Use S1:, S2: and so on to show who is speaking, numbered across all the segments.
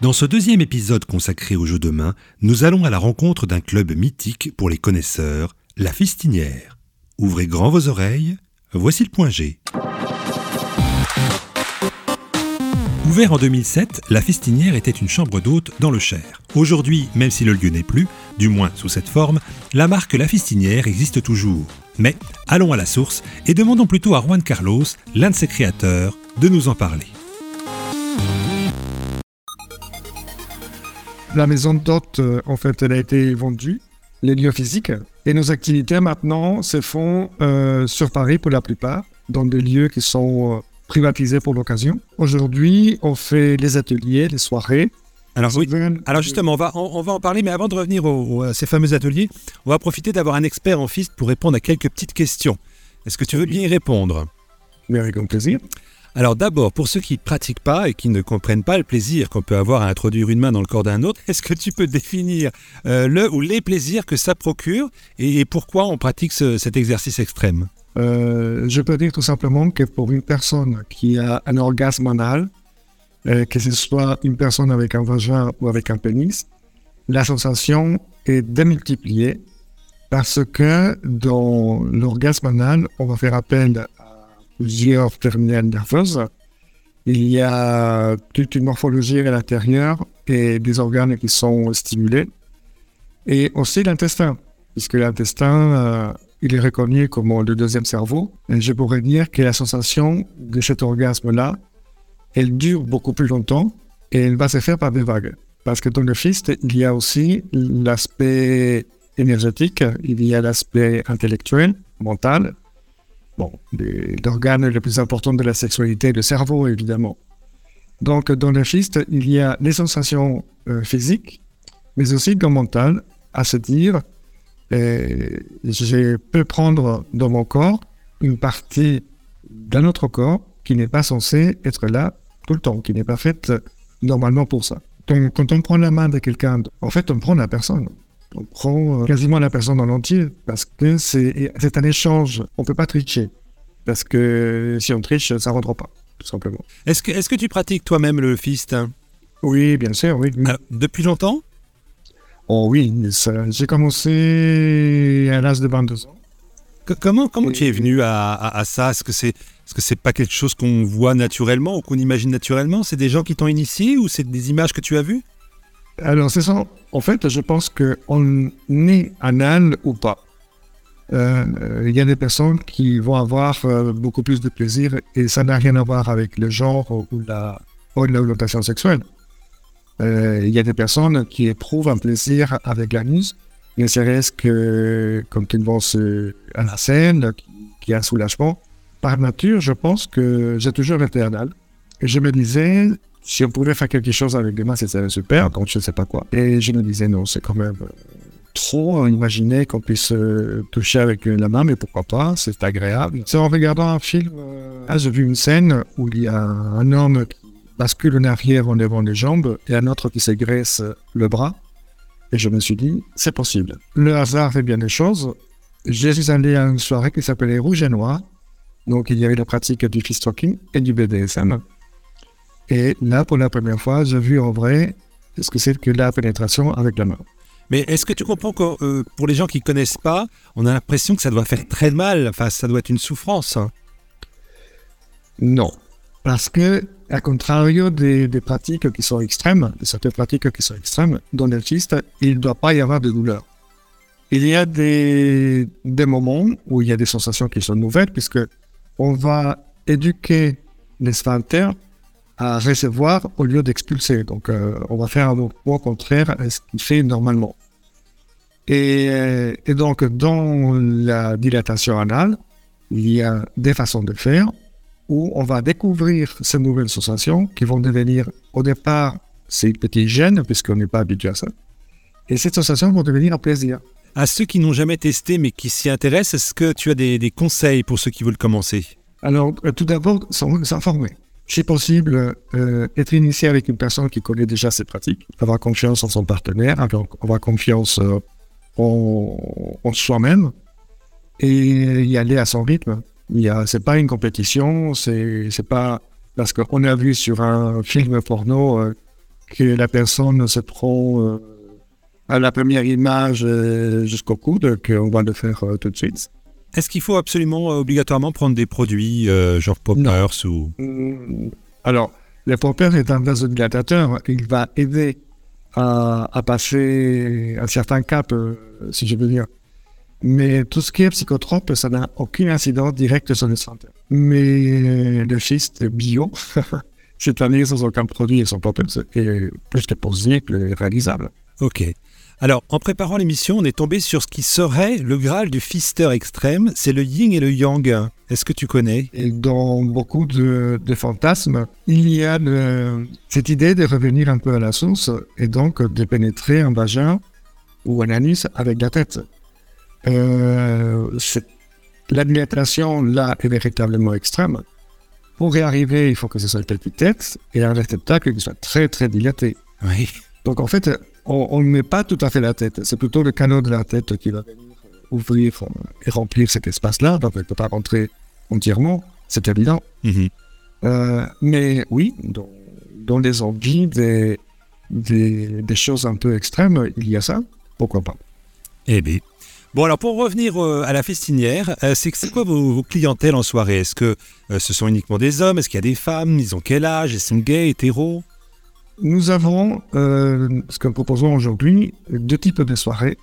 S1: Dans ce deuxième épisode consacré aux jeux de main, nous allons à la rencontre d'un club mythique pour les connaisseurs, la Fistinière. Ouvrez grand vos oreilles, voici le point G. Ouvert en 2007, la Fistinière était une chambre d'hôte dans le Cher. Aujourd'hui, même si le lieu n'est plus, du moins sous cette forme, la marque La Fistinière existe toujours. Mais allons à la source et demandons plutôt à Juan Carlos, l'un de ses créateurs, de nous en parler.
S2: La maison d'hôte, euh, en fait, elle a été vendue, les lieux physiques. Et nos activités maintenant se font euh, sur Paris pour la plupart, dans des lieux qui sont euh, privatisés pour l'occasion. Aujourd'hui, on fait les ateliers, les soirées.
S1: Alors, oui. Alors justement, on va, on, va en parler, mais avant de revenir à ces fameux ateliers, on va profiter d'avoir un expert en FIST pour répondre à quelques petites questions. Est-ce que tu veux bien y répondre?
S2: Mais avec grand plaisir.
S1: Alors d'abord, pour ceux qui ne pratiquent pas et qui ne comprennent pas le plaisir qu'on peut avoir à introduire une main dans le corps d'un autre, est-ce que tu peux définir euh, le ou les plaisirs que ça procure et, pourquoi on pratique cet exercice extrême?
S2: Euh, Je peux dire tout simplement que pour une personne qui a un orgasme anal, euh, que ce soit une personne avec un vagin ou avec un pénis, la sensation est démultipliée parce que dans l'orgasme anal, on va faire appel plusieurs terminales nerveuses. Il y a toute une morphologie à l'intérieur et des organes qui sont stimulés. Et aussi l'intestin, puisque l'intestin, euh, il est reconnu comme le deuxième cerveau. Et je pourrais dire que la sensation de cet orgasme-là, elle dure beaucoup plus longtemps et elle va se faire par des vagues. Parce que dans le fist, il y a aussi l'aspect énergétique, il y a l'aspect intellectuel, mental, bon, l'organe le plus important de la sexualité, le cerveau, évidemment. Donc, dans le schiste, il y a les sensations euh, physiques, mais aussi dans mental, à se dire, euh, je peux prendre dans mon corps une partie d'un autre corps qui n'est pas censé être là tout le temps, qui n'est pas faite normalement pour ça. Donc, quand on prend la main de quelqu'un, en fait, on prend la personne. On prend euh, quasiment la personne en entier parce que c'est un échange. On ne peut pas tricher. Parce que si on triche, ça ne rentre pas, tout simplement.
S1: Est-ce que, est que tu pratiques toi-même le fist
S2: Oui, bien sûr, oui.
S1: depuis longtemps?
S2: Oh oui, j'ai commencé à l'âge de 22 ans.
S1: comment comment tu es venu à, à, ça? Est-ce que c'est est-ce que c'est pas quelque chose qu'on voit naturellement ou qu'on imagine naturellement? C'est des gens qui t'ont initié ou c'est des images que tu as vues?
S2: Alors, c'est ça. En fait, je pense qu'on est anal ou pas. Euh, il y a des personnes qui vont avoir euh, beaucoup plus de plaisir et ça n'a rien à voir avec le genre ou la l'orientation sexuelle. Euh, il y a des personnes qui éprouvent un plaisir avec l'anus, ne serait-ce que comme ils vont à la scène, qui, a un soulagement. Par nature, je pense que j'ai toujours été anal. Je me disais, si on pouvait faire quelque chose avec des mains, c'était super, donc je ne sais pas quoi. Et je me disais, non, c'est quand même euh, trop imaginer qu'on puisse euh, toucher avec la main, mais pourquoi pas, c'est agréable. C'est en regardant un film, euh, ah, j'ai vu une scène où il y a un homme qui bascule en arrière en levant les jambes et un autre qui s'agresse le bras. Et je me suis dit, c'est possible. Le hasard fait bien les choses. Je suis allé à une soirée qui s'appelait Rouge et Noir. Donc il y avait la pratique du fist talking et du BDSM. Et là, pour la première fois, j'ai vu en vrai ce que c'est que la pénétration avec la main.
S1: Mais est-ce que tu comprends que euh, pour les gens qui ne connaissent pas, on a l'impression que ça doit faire très mal, enfin ça doit être une souffrance hein?
S2: Non. Parce que, à contrario des, pratiques qui sont extrêmes, de certaines pratiques qui sont extrêmes, dans l'artiste, il ne doit pas y avoir de douleur. Il y a des, des moments où il y a des sensations qui sont nouvelles, puisque on va éduquer les sphincters à recevoir au lieu d'expulser. Donc, euh, on va faire un mouvement contraire à ce qu'il fait normalement. Et, et, donc, dans la dilatation anale, il y a des façons de faire où on va découvrir ces nouvelles sensations qui vont devenir, au départ, ces petits gènes, puisqu'on n'est pas habitué à ça. Et ces sensations vont devenir un plaisir.
S1: À ceux qui n'ont jamais testé mais qui s'y intéressent, est-ce que tu as des, des, conseils pour ceux qui veulent commencer?
S2: Alors, euh, tout d'abord, s'informer c'est possible euh, être initié avec une personne qui connaît déjà ses pratiques, avoir confiance en son partenaire, avoir confiance euh, en, soi-même et y aller à son rythme. A, c'est pas une compétition, c'est, pas parce qu'on a vu sur un film porno euh, que la personne se prend euh, à la première image jusqu'au coude, qu'on va le faire tout de suite.
S1: Est-ce qu'il faut absolument, obligatoirement prendre des produits genre poppers ou...
S2: Mm, alors, le popper est un vasodilatateur. Il va aider à, à passer un certain cap, si je veux dire. Mais tout ce qui est psychotrope, ça n'a aucune incidence directe sur le santé. Mais le schiste bio, cette année, sans aucun produit et sans popper, c'est plus que possible et réalisable.
S1: Ok. Alors, en préparant l'émission, on est tombé sur ce qui serait le Graal du fister extrême, c'est le yin et le yang. Est-ce que tu connais?
S2: Et Dans beaucoup de, fantasmes, il y a cette idée de revenir un peu à la source et donc de pénétrer un vagin ou un anus avec la tête. Euh, L'admiration là est véritablement extrême. Pour y arriver, il faut que ce soit une petite tête et un réceptacle qui soit très très dilaté.
S1: Oui.
S2: Donc en fait, on ne met pas tout à fait la tête. C'est plutôt le canot de la tête qui va venir ouvrir et remplir cet espace-là. Donc elle ne peut pas rentrer entièrement, c'est évident.
S1: Mhm.
S2: Euh, mais oui, dans, dans les envies des, des, des, choses un peu extrêmes, il y a ça. Pourquoi pas?
S1: Eh bien, Bon, alors pour revenir euh, à la festinière, euh, c'est quoi vos, clientèles en soirée? Est-ce que euh, ce sont uniquement des hommes? Est-ce qu'il y a des femmes? Ils ont quel âge? Ils sont gays, hétéros?
S2: Nous avons, ce que nous proposons aujourd'hui, deux types de soirées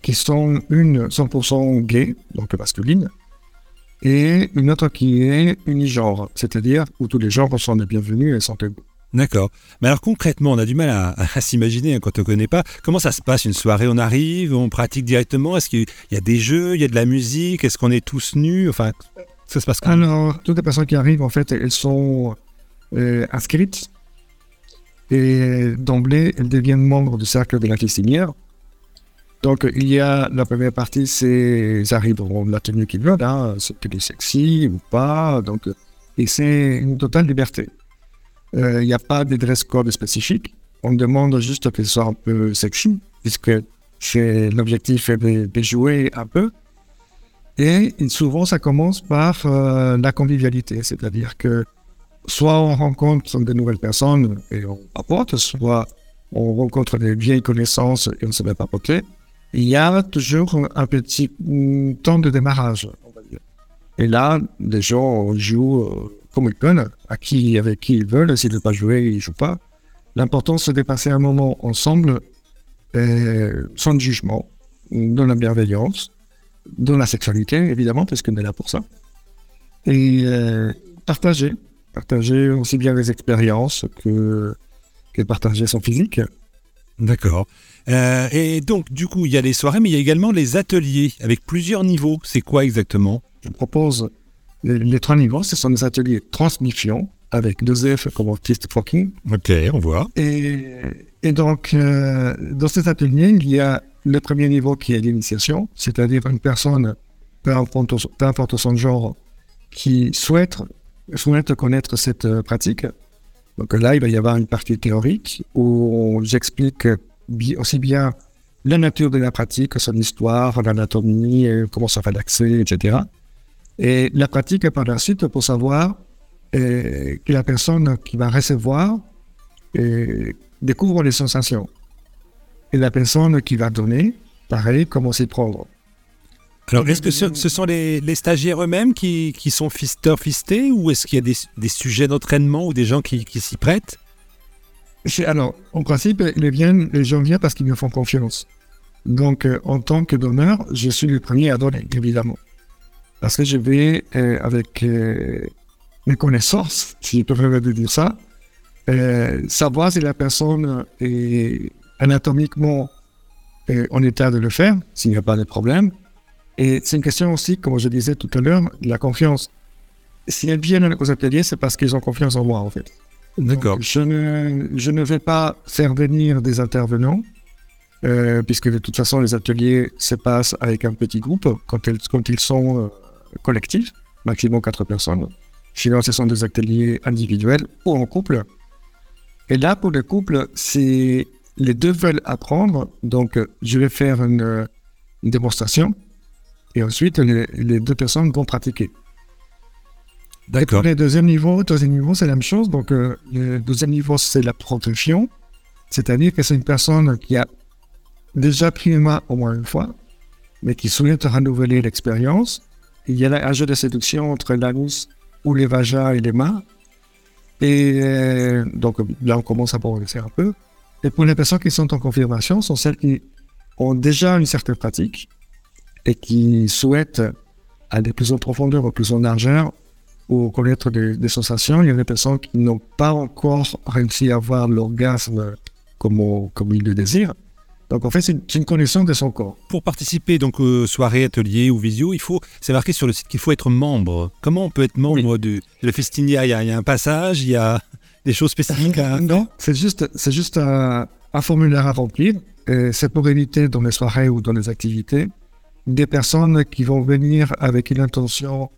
S2: qui sont une 100% gay, donc masculine, et une autre qui est unigenre, c'est-à-dire où tous les genres sont les bienvenus et sont égaux.
S1: D'accord. Mais alors concrètement, on a du mal à, s'imaginer hein, quand on ne connaît pas. Comment ça se passe une soirée? On arrive, on pratique directement? Est-ce qu'il y a des jeux, il y a de la musique? Est-ce qu'on est tous nus? Enfin, ça se passe comment?
S2: Alors, toutes les personnes qui arrivent, en fait, elles sont euh, inscrites et d'emblée, elles deviennent membres du cercle de la Christinière. Donc, il y a la première partie, c'est ils arrivent de la tenue qu'ils veulent, hein, c'est sexy ou pas. Donc, et c'est une totale liberté. Il euh, n'y a pas de dress code spécifique. On demande juste que ce soit un peu sexy, puisque l'objectif est de, jouer un peu. Et souvent, ça commence par euh, la convivialité, c'est-à-dire que soit on rencontre de nouvelles personnes et on apporte, soit on rencontre des vieilles connaissances et on ne se met pas poquer. Il y a toujours un petit temps de démarrage, on va dire. Et là, les gens jouent euh, comme ils veulent, à qui, avec qui ils veulent. S'ils ne veulent pas jouer, ils ne jouent pas. L'important, c'est de passer un moment ensemble, sans jugement, dans la bienveillance, dans la sexualité, évidemment, parce qu'on est là pour ça. Et euh, partager. Partager aussi bien les expériences que, que partager son physique.
S1: D'accord. Euh, et donc, du coup, il y a les soirées, mais il y a également les ateliers avec plusieurs niveaux. C'est quoi exactement?
S2: Je propose les, trois niveaux, ce sont des ateliers transmission avec deux F comme artiste fucking.
S1: Ok, on voit.
S2: Et, et donc, euh, dans cet atelier, il y a le premier niveau qui est l'initiation, c'est-à-dire une personne, peu importe, peu importe, son genre, qui souhaite, souhaite connaître cette euh, pratique. Donc là, il va y avoir une partie théorique où j'explique aussi bien la nature de la pratique, son histoire, l'anatomie, comment ça fait l'accès, etc. Et la pratique par la suite pour savoir euh, que la personne qui va recevoir euh, découvre les sensations. Et la personne qui va donner, pareil, comment s'y prendre.
S1: Alors, est-ce que ce, sont les, stagiaires eux-mêmes qui, qui, sont fisteurs fistés ou est-ce qu'il y a des, des sujets d'entraînement ou des gens qui, qui s'y prêtent?
S2: Alors, en principe, les, viennent, les gens viennent parce qu'ils me font confiance. Donc, euh, en tant que donneur, je suis le premier à donner, évidemment. Parce que je vais, euh, avec euh, mes connaissances, si je peux me dire ça, savoir si la personne est anatomiquement en état de le faire, s'il n'y a pas de problème. Et c'est une question aussi, comme je disais tout à l'heure, de la confiance. Si elles viennent aux ateliers, c'est parce qu'ils ont confiance en moi, en fait.
S1: D'accord.
S2: Je ne, je ne vais pas faire venir des intervenants, puisque de toute façon, les ateliers se passent avec un petit groupe quand, elles, quand ils sont collectif, maximum 4 personnes. Sinon, ce sont des ateliers individuels ou en couple. Et là, pour le couple, c'est les deux veulent apprendre. Donc, je vais faire une, démonstration et ensuite, les, deux personnes vont pratiquer.
S1: D'accord.
S2: Le deuxième niveau, deuxième niveau, c'est la même chose. Donc, euh, le deuxième niveau, c'est la production. C'est-à-dire que c'est une personne qui a déjà pris une main au moins une fois, mais qui souhaite renouveler l'expérience. Il y a un jeu de séduction entre l'anus ou les vagins et les mains. Et euh, donc là, on commence à progresser un peu. Et pour les personnes qui sont en confirmation, sont celles qui ont déjà une certaine pratique et qui souhaitent aller plus en profondeur ou plus en largeur ou connaître des, sensations. Il y a des personnes qui n'ont pas encore réussi à avoir l'orgasme comme, comme ils le désirent. Donc en fait, c'est une connaissance de son corps.
S1: Pour participer donc aux soirées, ateliers ou visio, il faut, c'est marqué sur le site qu'il faut être membre. Comment on peut être membre de, le festinier il y, a, il y, a, un passage, il y a des choses spécifiques à...
S2: Non, c'est juste, c'est juste un, formulaire à remplir. C'est pour éviter dans les soirées ou dans les activités des personnes qui vont venir avec une intention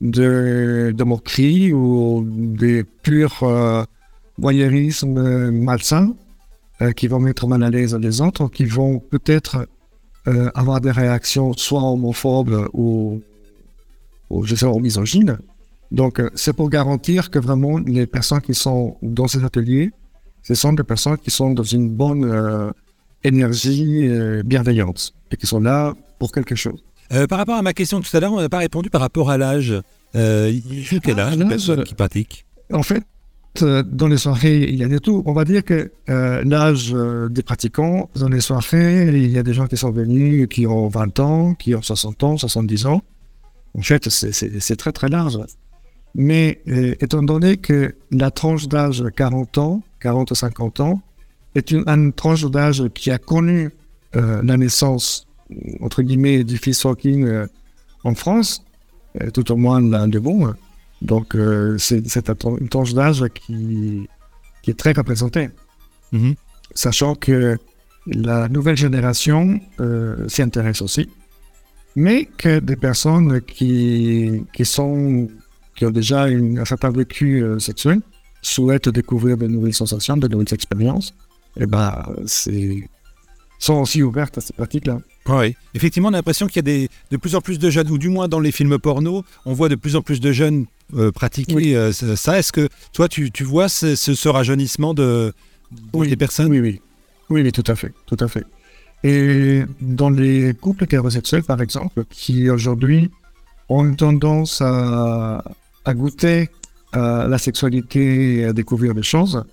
S2: de, de moquerie ou des purs euh, voyeurisme malsain euh, qui vont mettre mal à l'aise les autres, qui vont peut-être euh, avoir des réactions soit homophobes ou, ou je sais, misogynes. Donc, euh, c'est pour garantir que vraiment les personnes qui sont dans ces ateliers, ce sont des personnes qui sont dans une bonne énergie bienveillante et qui sont là pour quelque chose.
S1: par rapport à ma question tout à l'heure, on n'a pas répondu par rapport à l'âge. Euh, quel âge, ah, qui pratique
S2: En fait, euh, dans les soirées, il y a de tout. On va dire que euh, l'âge euh, des pratiquants, dans les soirées, il y a des gens qui sont venus, qui ont 20 ans, qui ont 60 ans, 70 ans. En fait, c'est très très large. Mais étant donné que la tranche d'âge 40 ans, 40 ou 50 ans, est une, tranche d'âge qui a connu la naissance, entre guillemets, du fils Hawking en France, tout au moins l'un des bons, donc, euh, c'est une tranche d'âge qui, qui, est très représentée. Mm-hmm. Sachant que la nouvelle génération euh, s'y intéresse aussi, mais que des personnes qui, qui, sont, qui ont déjà une, un certain vécu euh, sexuel souhaitent découvrir de nouvelles sensations, de nouvelles expériences, et eh ben, c'est sont aussi ouvertes à ces pratiques-là.
S1: Oui, effectivement, on a l'impression qu'il y a des, de plus en plus de jeunes, ou du moins dans les films porno, on voit de plus en plus de jeunes euh, pratiquer euh, ça. Est-ce que toi, tu, tu vois ce, ce, rajeunissement de,
S2: des
S1: personnes?
S2: Oui, oui, oui. Oui, tout à fait. Tout à fait. Et dans les couples hétérosexuels, par exemple, qui aujourd'hui ont une tendance à, à goûter à la sexualité et à découvrir des choses,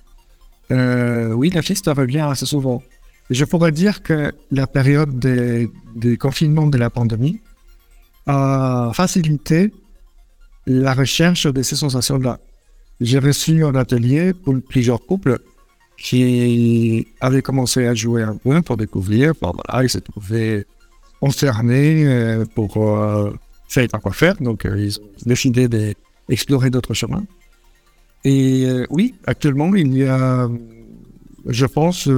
S2: euh, oui, la fille revient assez souvent. Je pourrais dire que la période des, des confinements de la pandémie a facilité la recherche de ces sensations-là. J'ai reçu un atelier pour plusieurs couples qui avaient commencé à jouer un peu pour découvrir. Voilà, ils se trouvaient enfermés euh, pour euh, faire quoi faire. Donc, euh, ils ont décidé d'explorer d'autres chemins. Et oui, actuellement, il y a, je pense,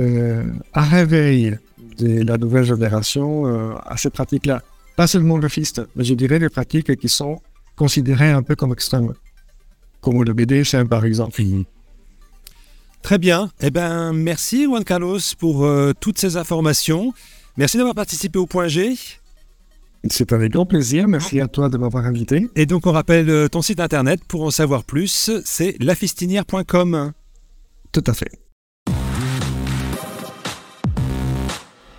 S2: euh, un réveil de la nouvelle génération euh, à ces pratiques-là. Pas seulement le fist, mais je dirais les pratiques qui sont considérées un peu comme extrêmes, comme le BDSM par exemple. Mhm.
S1: Très bien. Eh ben, merci Juan Carlos pour euh, toutes ces informations. Merci d'avoir participé au Point G.
S2: C'est avec grand plaisir. Merci à toi de m'avoir invité.
S1: Et donc, on rappelle ton site internet pour en savoir plus. C'est lafistinière.com.
S2: Tout à fait.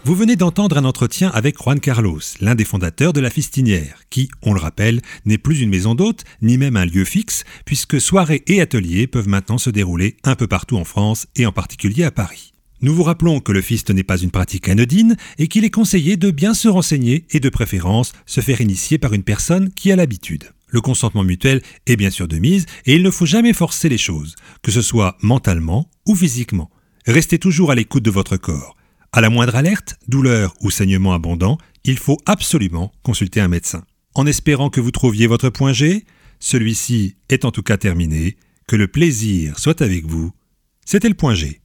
S1: Vous venez d'entendre un entretien avec Juan Carlos, l'un des fondateurs de la Fistinière, qui, on le rappelle, n'est plus une maison d'hôte, ni même un lieu fixe, puisque soirées et ateliers peuvent maintenant se dérouler un peu partout en France et en particulier à Paris. Nous vous rappelons que le fist n'est pas une pratique anodine et qu'il est conseillé de bien se renseigner et de préférence se faire initier par une personne qui a l'habitude. Le consentement mutuel est bien sûr de mise et il ne faut jamais forcer les choses, que ce soit mentalement ou physiquement. Restez toujours à l'écoute de votre corps. À la moindre alerte, douleur ou saignement abondant, il faut absolument consulter un médecin. En espérant que vous trouviez votre point G, celui-ci est en tout cas terminé, que le plaisir soit avec vous. C'était le point G.